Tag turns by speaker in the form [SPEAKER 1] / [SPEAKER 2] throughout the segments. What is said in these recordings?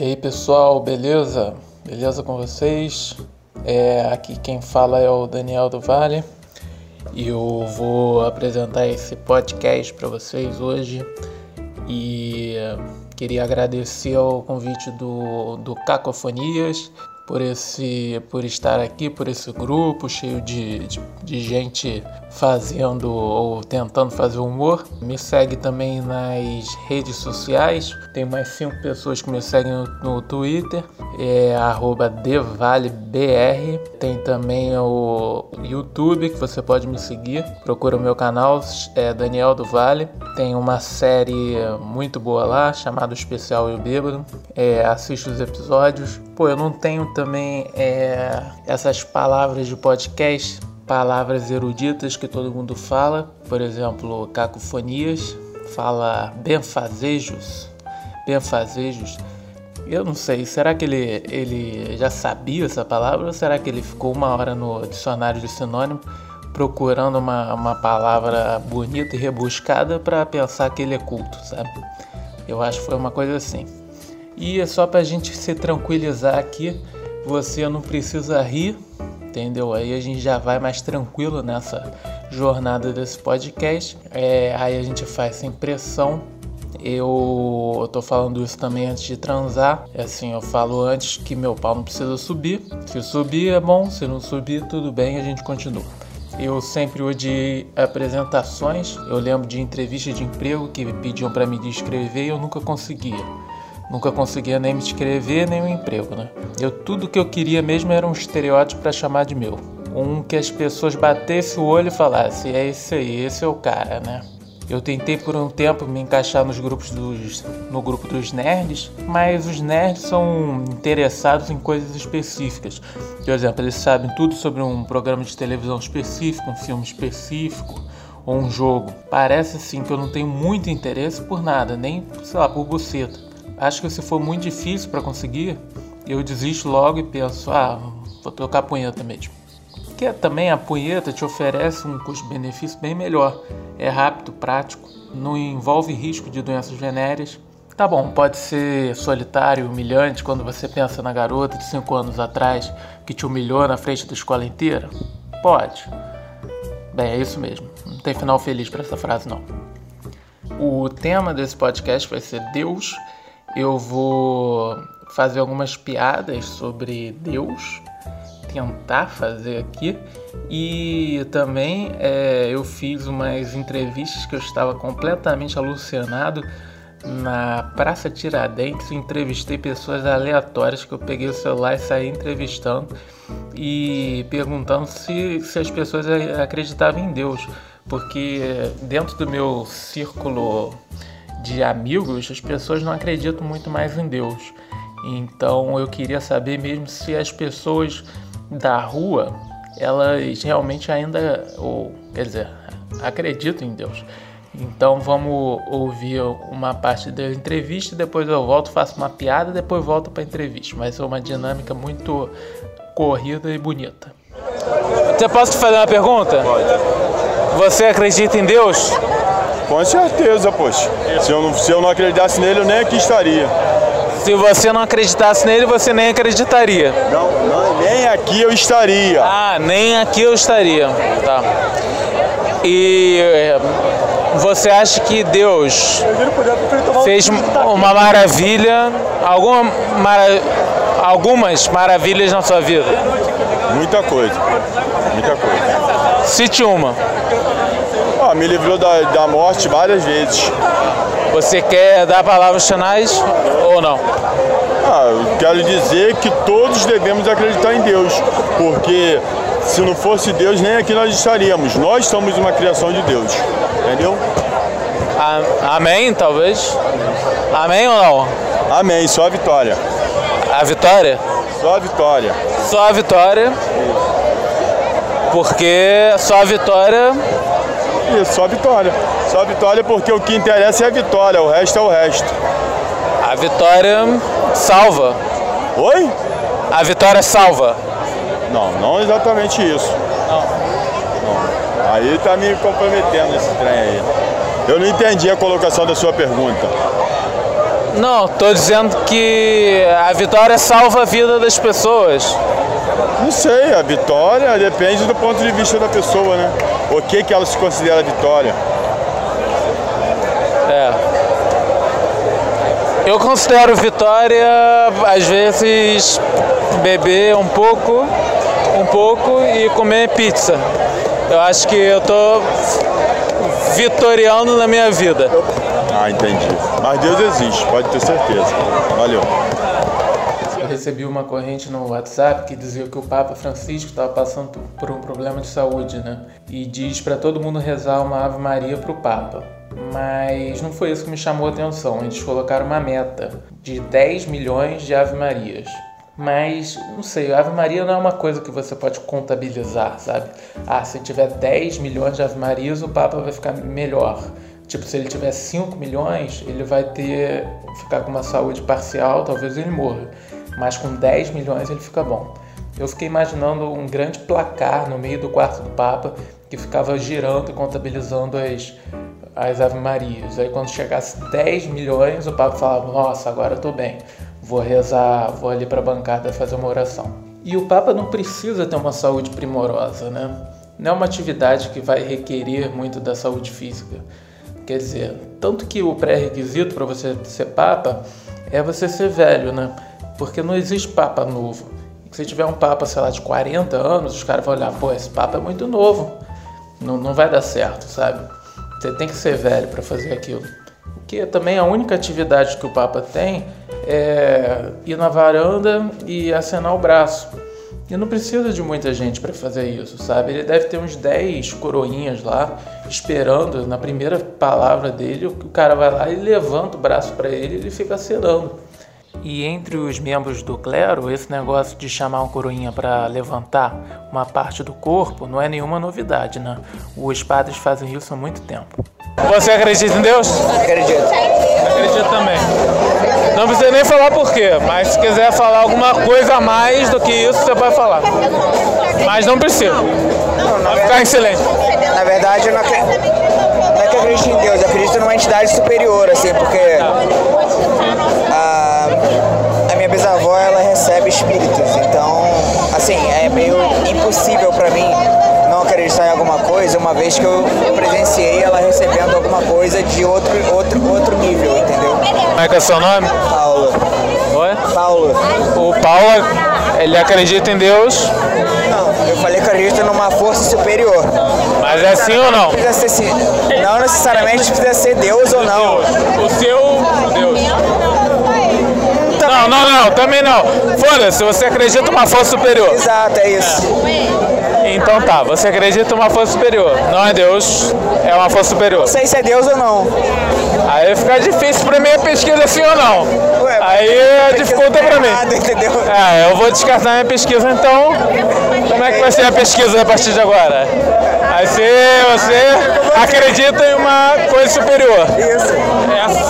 [SPEAKER 1] E aí pessoal, beleza? Beleza com vocês? É, aqui quem fala é o Daniel do Vale e eu vou apresentar esse podcast para vocês hoje e queria agradecer ao convite do, do Cacofonias por esse por estar aqui, por esse grupo cheio de, de, de, gente fazendo ou tentando fazer humor. Me segue também nas redes sociais. Tem mais cinco pessoas que me seguem no, no Twitter. É DevaleBR. Tem também o YouTube que você pode me seguir. Procura o meu canal, é Daniel do Vale. Tem uma série muito boa lá chamada Especial e o Bêbado. É, assiste os episódios. Pô, eu não tenho também é, essas palavras de podcast, palavras eruditas que todo mundo fala, por exemplo, cacofonias, fala benfazejos, benfazejos. Eu não sei, será que ele, ele já sabia essa palavra ou será que ele ficou uma hora no dicionário de sinônimo procurando uma, uma palavra bonita e rebuscada para pensar que ele é culto, sabe? Eu acho que foi uma coisa assim. E é só para a gente se tranquilizar aqui, você não precisa rir, entendeu? Aí a gente já vai mais tranquilo nessa jornada desse podcast. É, aí a gente faz sem pressão. Eu, eu tô falando isso também antes de transar. É assim, eu falo antes que meu pau não precisa subir. Se subir é bom, se não subir, tudo bem, a gente continua. Eu sempre odiei apresentações. Eu lembro de entrevistas de emprego que pediam para me descrever e eu nunca conseguia. Nunca conseguia nem me escrever, nem um emprego, né? Eu tudo que eu queria mesmo era um estereótipo para chamar de meu. Um que as pessoas batessem o olho e falassem, é esse aí, esse é o cara, né? Eu tentei por um tempo me encaixar nos grupos dos, no grupo dos nerds, mas os nerds são interessados em coisas específicas. Por exemplo, eles sabem tudo sobre um programa de televisão específico, um filme específico ou um jogo. Parece assim que eu não tenho muito interesse por nada, nem, sei lá, por buceta. Acho que se for muito difícil para conseguir, eu desisto logo e penso, ah, vou tocar punheta mesmo. Que também a punheta te oferece um custo-benefício bem melhor. É rápido, prático, não envolve risco de doenças venéreas. Tá bom, pode ser solitário, humilhante quando você pensa na garota de 5 anos atrás que te humilhou na frente da escola inteira? Pode. Bem, é isso mesmo. Não tem final feliz para essa frase não. O tema desse podcast vai ser Deus eu vou fazer algumas piadas sobre Deus, tentar fazer aqui. E também é, eu fiz umas entrevistas que eu estava completamente alucinado na Praça Tiradentes. Entrevistei pessoas aleatórias que eu peguei o celular e saí entrevistando e perguntando se, se as pessoas acreditavam em Deus. Porque dentro do meu círculo de amigos, as pessoas não acreditam muito mais em Deus. Então eu queria saber mesmo se as pessoas da rua, elas realmente ainda, ou quer dizer, acreditam em Deus. Então vamos ouvir uma parte da entrevista, depois eu volto, faço uma piada, depois volto para a entrevista. Vai ser uma dinâmica muito corrida e bonita. Você posso te fazer uma pergunta?
[SPEAKER 2] Pode.
[SPEAKER 1] Você acredita em Deus?
[SPEAKER 2] Com certeza, poxa. Se eu, não, se eu não acreditasse nele, eu nem aqui estaria.
[SPEAKER 1] Se você não acreditasse nele, você nem acreditaria.
[SPEAKER 2] Não, não, nem aqui eu estaria.
[SPEAKER 1] Ah, nem aqui eu estaria. Tá. E eh, você acha que Deus fez uma maravilha, alguma mara, algumas maravilhas na sua vida?
[SPEAKER 2] Muita coisa. Muita coisa.
[SPEAKER 1] Cite uma.
[SPEAKER 2] Ah, me livrou da, da morte várias vezes.
[SPEAKER 1] Você quer dar palavras finais ou não?
[SPEAKER 2] Ah, eu quero dizer que todos devemos acreditar em Deus, porque se não fosse Deus, nem aqui nós estaríamos. Nós somos uma criação de Deus, entendeu?
[SPEAKER 1] amém, talvez? Amém ou não?
[SPEAKER 2] Amém, só a vitória.
[SPEAKER 1] A vitória?
[SPEAKER 2] Só a vitória.
[SPEAKER 1] Só a vitória. Porque só a vitória
[SPEAKER 2] isso, só vitória. Só vitória porque o que interessa é a vitória, o resto é o resto.
[SPEAKER 1] A vitória salva.
[SPEAKER 2] Oi?
[SPEAKER 1] A vitória salva.
[SPEAKER 2] Não, não exatamente isso.
[SPEAKER 1] Não.
[SPEAKER 2] não. Aí tá me comprometendo esse trem aí. Eu não entendi a colocação da sua pergunta.
[SPEAKER 1] Não, tô dizendo que a vitória salva a vida das pessoas.
[SPEAKER 2] Não sei, a vitória depende do ponto de vista da pessoa, né? O que, que ela se considera vitória.
[SPEAKER 1] É. Eu considero vitória, às vezes, beber um pouco, um pouco e comer pizza. Eu acho que eu tô vitoriando na minha vida.
[SPEAKER 2] Ah, entendi. Mas Deus existe, pode ter certeza. Valeu.
[SPEAKER 1] Eu recebi uma corrente no WhatsApp que dizia que o Papa Francisco estava passando por um problema de saúde, né? E diz para todo mundo rezar uma Ave Maria para o Papa. Mas não foi isso que me chamou a atenção. Eles colocaram uma meta de 10 milhões de Ave Marias. Mas, não sei, Ave Maria não é uma coisa que você pode contabilizar, sabe? Ah, se tiver 10 milhões de Ave Marias, o Papa vai ficar melhor. Tipo, se ele tiver 5 milhões, ele vai ter ficar com uma saúde parcial, talvez ele morra. Mas com 10 milhões ele fica bom. Eu fiquei imaginando um grande placar no meio do quarto do Papa que ficava girando e contabilizando as, as Ave Marias. Aí quando chegasse 10 milhões, o Papa falava: Nossa, agora eu tô bem vou rezar, vou ali para a bancada fazer uma oração. E o Papa não precisa ter uma saúde primorosa, né? Não é uma atividade que vai requerer muito da saúde física. Quer dizer, tanto que o pré-requisito para você ser Papa é você ser velho, né? Porque não existe Papa novo. Se tiver um Papa, sei lá, de 40 anos, os caras vão olhar, pô, esse Papa é muito novo. Não, não vai dar certo, sabe? Você tem que ser velho para fazer aquilo. Que também a única atividade que o Papa tem é, ir na varanda e acenar o braço. E não precisa de muita gente para fazer isso, sabe? Ele deve ter uns 10 coroinhas lá, esperando na primeira palavra dele, o cara vai lá e levanta o braço para ele e ele fica acenando. E entre os membros do clero, esse negócio de chamar um coroinha para levantar uma parte do corpo não é nenhuma novidade, né? Os padres fazem isso há muito tempo. Você acredita em Deus?
[SPEAKER 3] Acredito.
[SPEAKER 1] Acredito também. Não precisa nem falar por quê, mas se quiser falar alguma coisa a mais do que isso, você pode falar. Mas não precisa. Não, ficar em silêncio.
[SPEAKER 3] Na verdade, eu não acredito, não é que eu acredito em Deus, eu acredito numa entidade superior, assim, porque a, a minha bisavó, ela recebe espíritos, então, assim, é meio impossível para mim não acreditar em alguma coisa, uma vez que eu presenciei ela recebendo alguma coisa de outro, outro, outro nível, entendeu?
[SPEAKER 1] Como é que é seu nome?
[SPEAKER 3] Paulo.
[SPEAKER 1] Oi?
[SPEAKER 3] Paulo.
[SPEAKER 1] O Paulo, ele acredita em Deus?
[SPEAKER 3] Não, eu falei que acredito numa força superior.
[SPEAKER 1] Mas é sim ou não?
[SPEAKER 3] Precisa ser, não necessariamente precisa ser Deus ou não.
[SPEAKER 1] O seu Deus. Não, não, não, também não. Foda-se, você acredita numa força superior.
[SPEAKER 3] Exato, é isso.
[SPEAKER 1] Então tá, você acredita numa força superior. Não é Deus, é uma força superior.
[SPEAKER 3] Não sei se é Deus ou não.
[SPEAKER 1] Aí fica difícil pra mim a pesquisa sim ou não.
[SPEAKER 3] Ué,
[SPEAKER 1] Aí dificulta pra mim.
[SPEAKER 3] Errado, entendeu?
[SPEAKER 1] É, eu vou descartar minha pesquisa então. Como é que vai ser a pesquisa a partir de agora? Aí você, você acredita em uma coisa superior.
[SPEAKER 3] Isso.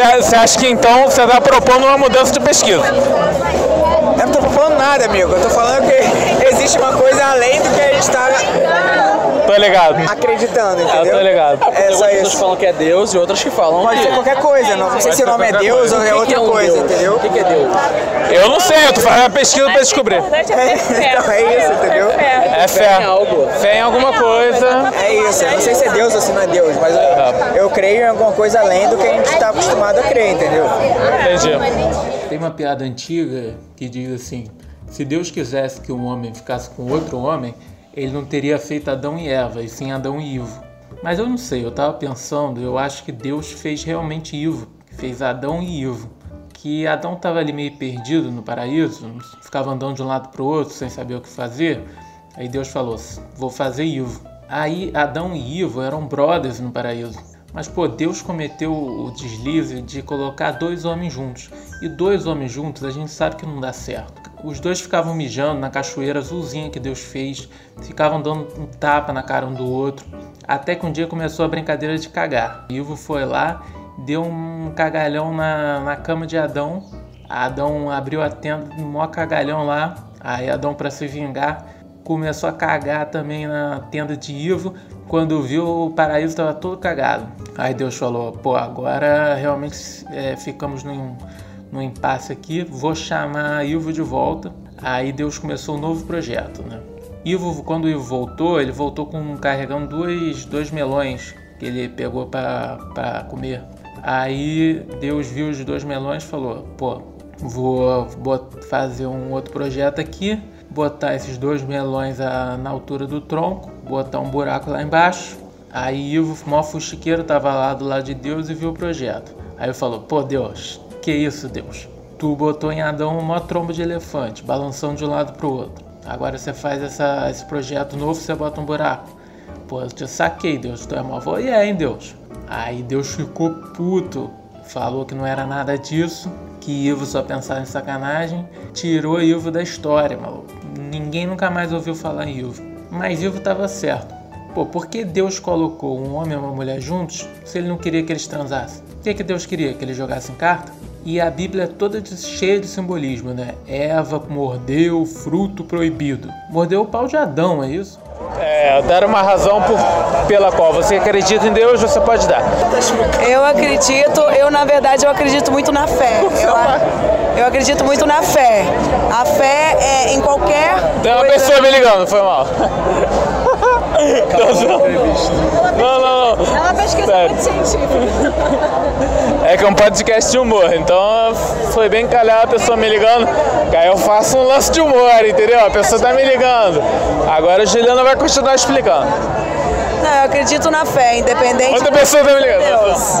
[SPEAKER 1] É, Você acha que então você está propondo uma mudança de pesquisa?
[SPEAKER 3] Eu não tô falando nada, amigo. Eu tô falando que existe uma coisa além do que a gente tá
[SPEAKER 1] Tô ligado.
[SPEAKER 3] acreditando,
[SPEAKER 1] Eu
[SPEAKER 3] entendeu?
[SPEAKER 1] tô ligado.
[SPEAKER 3] É só
[SPEAKER 4] Outras
[SPEAKER 3] isso.
[SPEAKER 4] falam que é Deus e outras que falam
[SPEAKER 3] Pode
[SPEAKER 4] que...
[SPEAKER 3] ser qualquer coisa, não sei se o nome é Deus ou é
[SPEAKER 4] O que que
[SPEAKER 3] outra
[SPEAKER 4] é um
[SPEAKER 3] coisa,
[SPEAKER 4] Deus?
[SPEAKER 3] entendeu?
[SPEAKER 4] O que que é Deus?
[SPEAKER 1] Eu não sei, eu tô fazendo uma pesquisa pra descobrir.
[SPEAKER 3] Então é isso, entendeu?
[SPEAKER 1] É
[SPEAKER 4] Fé em
[SPEAKER 1] fé.
[SPEAKER 4] algo.
[SPEAKER 1] Fé em alguma coisa.
[SPEAKER 3] É isso. Eu não sei se é Deus ou se não é Deus, mas eu, eu creio em alguma coisa além do que a gente está acostumado a crer, entendeu?
[SPEAKER 1] Entendi. Tem uma piada antiga que diz assim: se Deus quisesse que um homem ficasse com outro homem, ele não teria feito Adão e Eva, e sim Adão e Ivo. Mas eu não sei, eu tava pensando, eu acho que Deus fez realmente Ivo, fez Adão e Ivo. Que Adão tava ali meio perdido no paraíso, ficava andando de um lado pro outro sem saber o que fazer. Aí Deus falou: vou fazer Ivo. Aí Adão e Ivo eram brothers no paraíso. Mas, pô, Deus cometeu o deslize de colocar dois homens juntos. E dois homens juntos a gente sabe que não dá certo. Os dois ficavam mijando na cachoeira azulzinha que Deus fez, ficavam dando um tapa na cara um do outro. Até que um dia começou a brincadeira de cagar. Ivo foi lá, deu um cagalhão na, na cama de Adão. Adão abriu a tenda, um maior cagalhão lá. Aí Adão, para se vingar, começou a cagar também na tenda de Ivo. Quando viu, o paraíso estava todo cagado. Aí Deus falou: pô, agora realmente é, ficamos num, no impasse aqui, vou chamar Ivo de volta. Aí Deus começou um novo projeto, né? Ivo, quando o Ivo voltou, ele voltou com carregando dois, dois melões que ele pegou para comer. Aí Deus viu os dois melões e falou: pô, vou, fazer um outro projeto aqui, botar esses dois melões a, na altura do tronco, botar um buraco lá embaixo. Aí Ivo, mó fuxiqueiro, tava lá do lado de Deus e viu o projeto. Aí ele falou: pô, Deus, que isso, Deus? Tu botou em Adão uma tromba de elefante, balançando de um lado pro outro. Agora você faz essa, esse projeto novo, você bota um buraco. Pô, eu te saquei, Deus, tu é malvado. E é, hein, Deus? Aí Deus ficou puto, falou que não era nada disso, que Ivo só pensava em sacanagem, tirou Ivo da história, maluco. Ninguém nunca mais ouviu falar em Ivo. Mas Ivo tava certo. Pô, por que Deus colocou um homem e uma mulher juntos se ele não queria que eles transassem? O que, que Deus queria? Que eles jogassem carta? E a Bíblia é toda de, cheia de simbolismo, né? Eva mordeu o fruto proibido. Mordeu o pau de Adão, é isso?
[SPEAKER 4] É, dar uma razão por, pela qual você acredita em Deus, você pode dar.
[SPEAKER 5] Eu acredito, eu na verdade eu acredito muito na fé. Eu, eu acredito muito na fé. A fé é em qualquer.
[SPEAKER 4] Tem uma
[SPEAKER 5] coisa...
[SPEAKER 4] pessoa me ligando, foi mal. Não, não, não.
[SPEAKER 5] É uma pesquisa
[SPEAKER 4] Sério.
[SPEAKER 5] muito científica.
[SPEAKER 4] É que é um podcast de humor, então foi bem calhar a pessoa me ligando, que aí eu faço um lance de humor, entendeu? A pessoa tá me ligando. Agora a Juliana vai continuar explicando.
[SPEAKER 5] Não, eu acredito na fé, independente.
[SPEAKER 4] Outra pessoa tá me ligando.
[SPEAKER 5] Deus.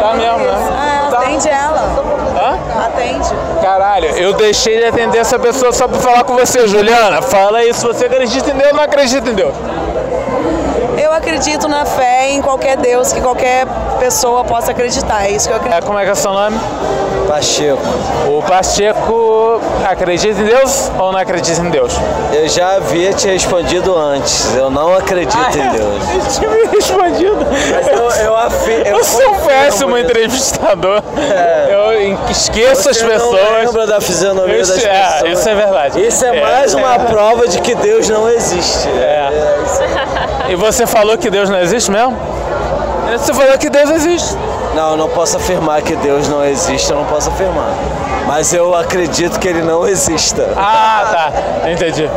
[SPEAKER 4] Tá mesmo, né?
[SPEAKER 5] Atende ela.
[SPEAKER 4] Hã?
[SPEAKER 5] Atende.
[SPEAKER 4] Caralho, eu deixei de atender essa pessoa só pra falar com você, Juliana. Fala aí se você acredita em Deus ou não acredita em Deus.
[SPEAKER 5] Eu acredito na fé em qualquer Deus que qualquer pessoa possa acreditar. É isso que eu acredito.
[SPEAKER 4] É, como é que é o seu nome?
[SPEAKER 6] Pacheco,
[SPEAKER 4] O Pacheco acredita em Deus ou não acredita em Deus?
[SPEAKER 6] eu já havia te respondido antes. Eu não acredito em Deus.
[SPEAKER 4] Eu tinha me respondido.
[SPEAKER 6] Mas eu, eu, afi, eu,
[SPEAKER 4] Eu sou um péssimo
[SPEAKER 6] isso.
[SPEAKER 4] entrevistador. Eu esqueço as
[SPEAKER 6] Você não
[SPEAKER 4] pessoas.
[SPEAKER 6] lembra da fisionomia
[SPEAKER 4] Isso,
[SPEAKER 6] das
[SPEAKER 4] é,
[SPEAKER 6] pessoas.
[SPEAKER 4] isso é verdade.
[SPEAKER 6] Isso é mais uma prova de que Deus não existe.
[SPEAKER 4] É. E você falou que Deus não existe mesmo? Você falou que Deus existe.
[SPEAKER 6] Não, eu não posso afirmar que Deus não existe, eu não posso afirmar. Mas eu acredito que ele não exista.
[SPEAKER 4] Ah, tá. Entendi.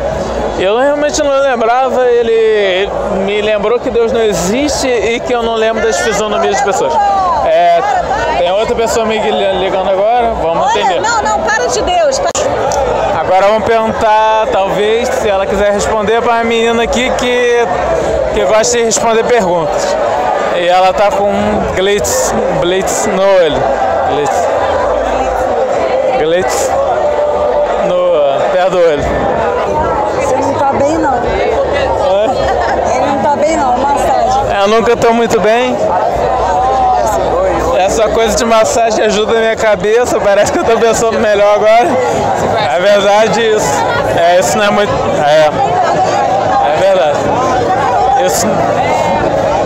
[SPEAKER 4] Eu realmente não lembrava, ele ele me lembrou que Deus não existe e que eu não lembro das fisionomias das pessoas. É, tem outra pessoa me ligando agora, vamos entender.
[SPEAKER 5] não, não, para de Deus.
[SPEAKER 4] Agora vamos perguntar, talvez, se ela quiser responder para a menina aqui que, que gosta de responder perguntas. E ela tá com um glitz, blitz no olho. Glitz. Glitz no, perto do olho.
[SPEAKER 5] Você não tá bem, não. Ele não tá bem, não. Massagem.
[SPEAKER 4] Eu nunca tô muito bem. Essa coisa de massagem ajuda a minha cabeça, parece que eu tô pensando melhor agora. É verdade isso. É, isso não é muito. É. É verdade. Isso,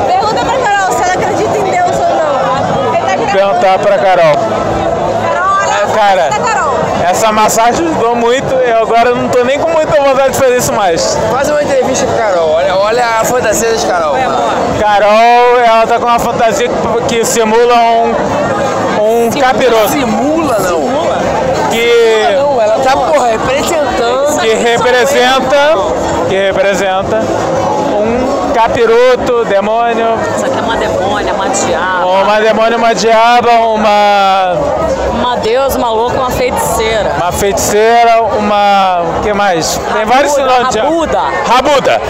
[SPEAKER 5] Pergunta pra Carol se ela acredita em Deus ou não. Tá
[SPEAKER 4] vou perguntar pra Carol.
[SPEAKER 5] Carol, olha
[SPEAKER 4] cara,
[SPEAKER 5] a Carol.
[SPEAKER 4] Essa massagem ajudou muito e agora eu não tô nem com muita vontade de fazer isso mais.
[SPEAKER 7] Faz uma entrevista com Carol. Olha, olha a fantasia de Carol.
[SPEAKER 4] Carol, ela tá com uma fantasia que, que simula um, um capiroto.
[SPEAKER 7] Simula, não.
[SPEAKER 4] Que,
[SPEAKER 7] Não, ela tá, porra, representando.
[SPEAKER 4] que representa. Que representa capiroto, demônio,
[SPEAKER 8] Isso aqui é uma demônia, uma diaba,
[SPEAKER 4] uma demônio, uma diaba, uma,
[SPEAKER 8] uma deusa, uma louca, uma feiticeira.
[SPEAKER 4] uma feiticeira, uma. O que mais? Tem vários
[SPEAKER 8] Rabuda,
[SPEAKER 4] sinônimos.
[SPEAKER 8] rabuda.
[SPEAKER 4] Rabuda.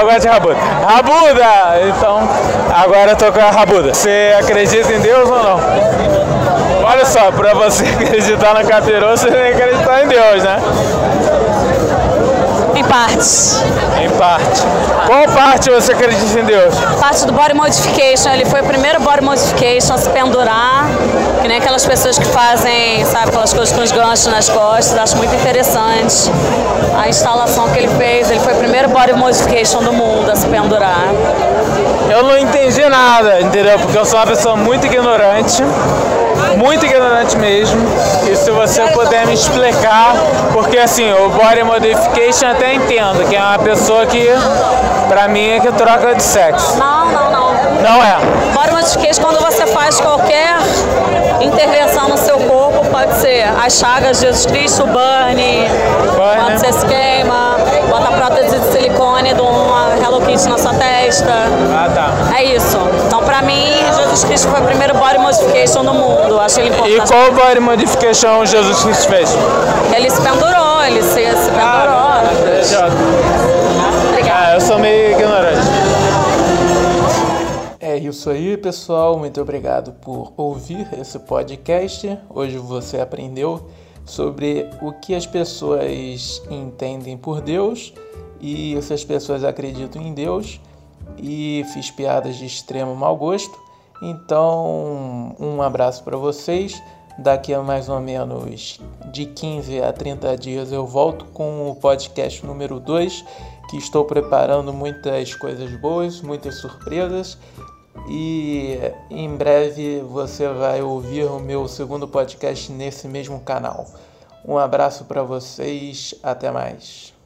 [SPEAKER 4] Eu gosto de rabuda. Rabuda! Então, agora eu tô com a rabuda. Você acredita em Deus ou não? Olha só, pra você acreditar no capiroto, você tem que acreditar em Deus, né?
[SPEAKER 8] Em partes.
[SPEAKER 4] Em parte. Qual parte você acredita em Deus?
[SPEAKER 8] Parte do body modification, ele foi o primeiro body modification a se pendurar, que nem aquelas pessoas que fazem, sabe, aquelas coisas com os ganchos nas costas, acho muito interessante. A instalação que ele fez, ele foi o primeiro body modification do mundo a se pendurar.
[SPEAKER 4] Eu não entendi nada, entendeu? Porque eu sou uma pessoa muito ignorante, muito ignorante mesmo. E se você puder me explicar, porque assim, o body modification até entendo, que é uma pessoa que, pra mim, é que troca de sexo.
[SPEAKER 8] Não, não, não.
[SPEAKER 4] Não é.
[SPEAKER 8] Body modification quando você faz qualquer intervenção no seu corpo, pode ser as chagas de Jesus Cristo, o burn, quando você se queima, Jesus Cristo foi o primeiro body modification do mundo. Acho ele
[SPEAKER 4] E
[SPEAKER 8] importante.
[SPEAKER 4] qual body modification Jesus Cristo fez?
[SPEAKER 8] Ele se pendurou, ele se, se pendurou.
[SPEAKER 4] Ah, eu sou meio ignorante.
[SPEAKER 1] É isso aí, pessoal. Muito obrigado por ouvir esse podcast. Hoje você aprendeu sobre o que as pessoas entendem por Deus e se as pessoas acreditam em Deus. E fiz piadas de extremo mau gosto. Então, um abraço para vocês. Daqui a mais ou menos de 15 a 30 dias eu volto com o podcast número 2, que estou preparando muitas coisas boas, muitas surpresas. E em breve você vai ouvir o meu segundo podcast nesse mesmo canal. Um abraço para vocês, até mais.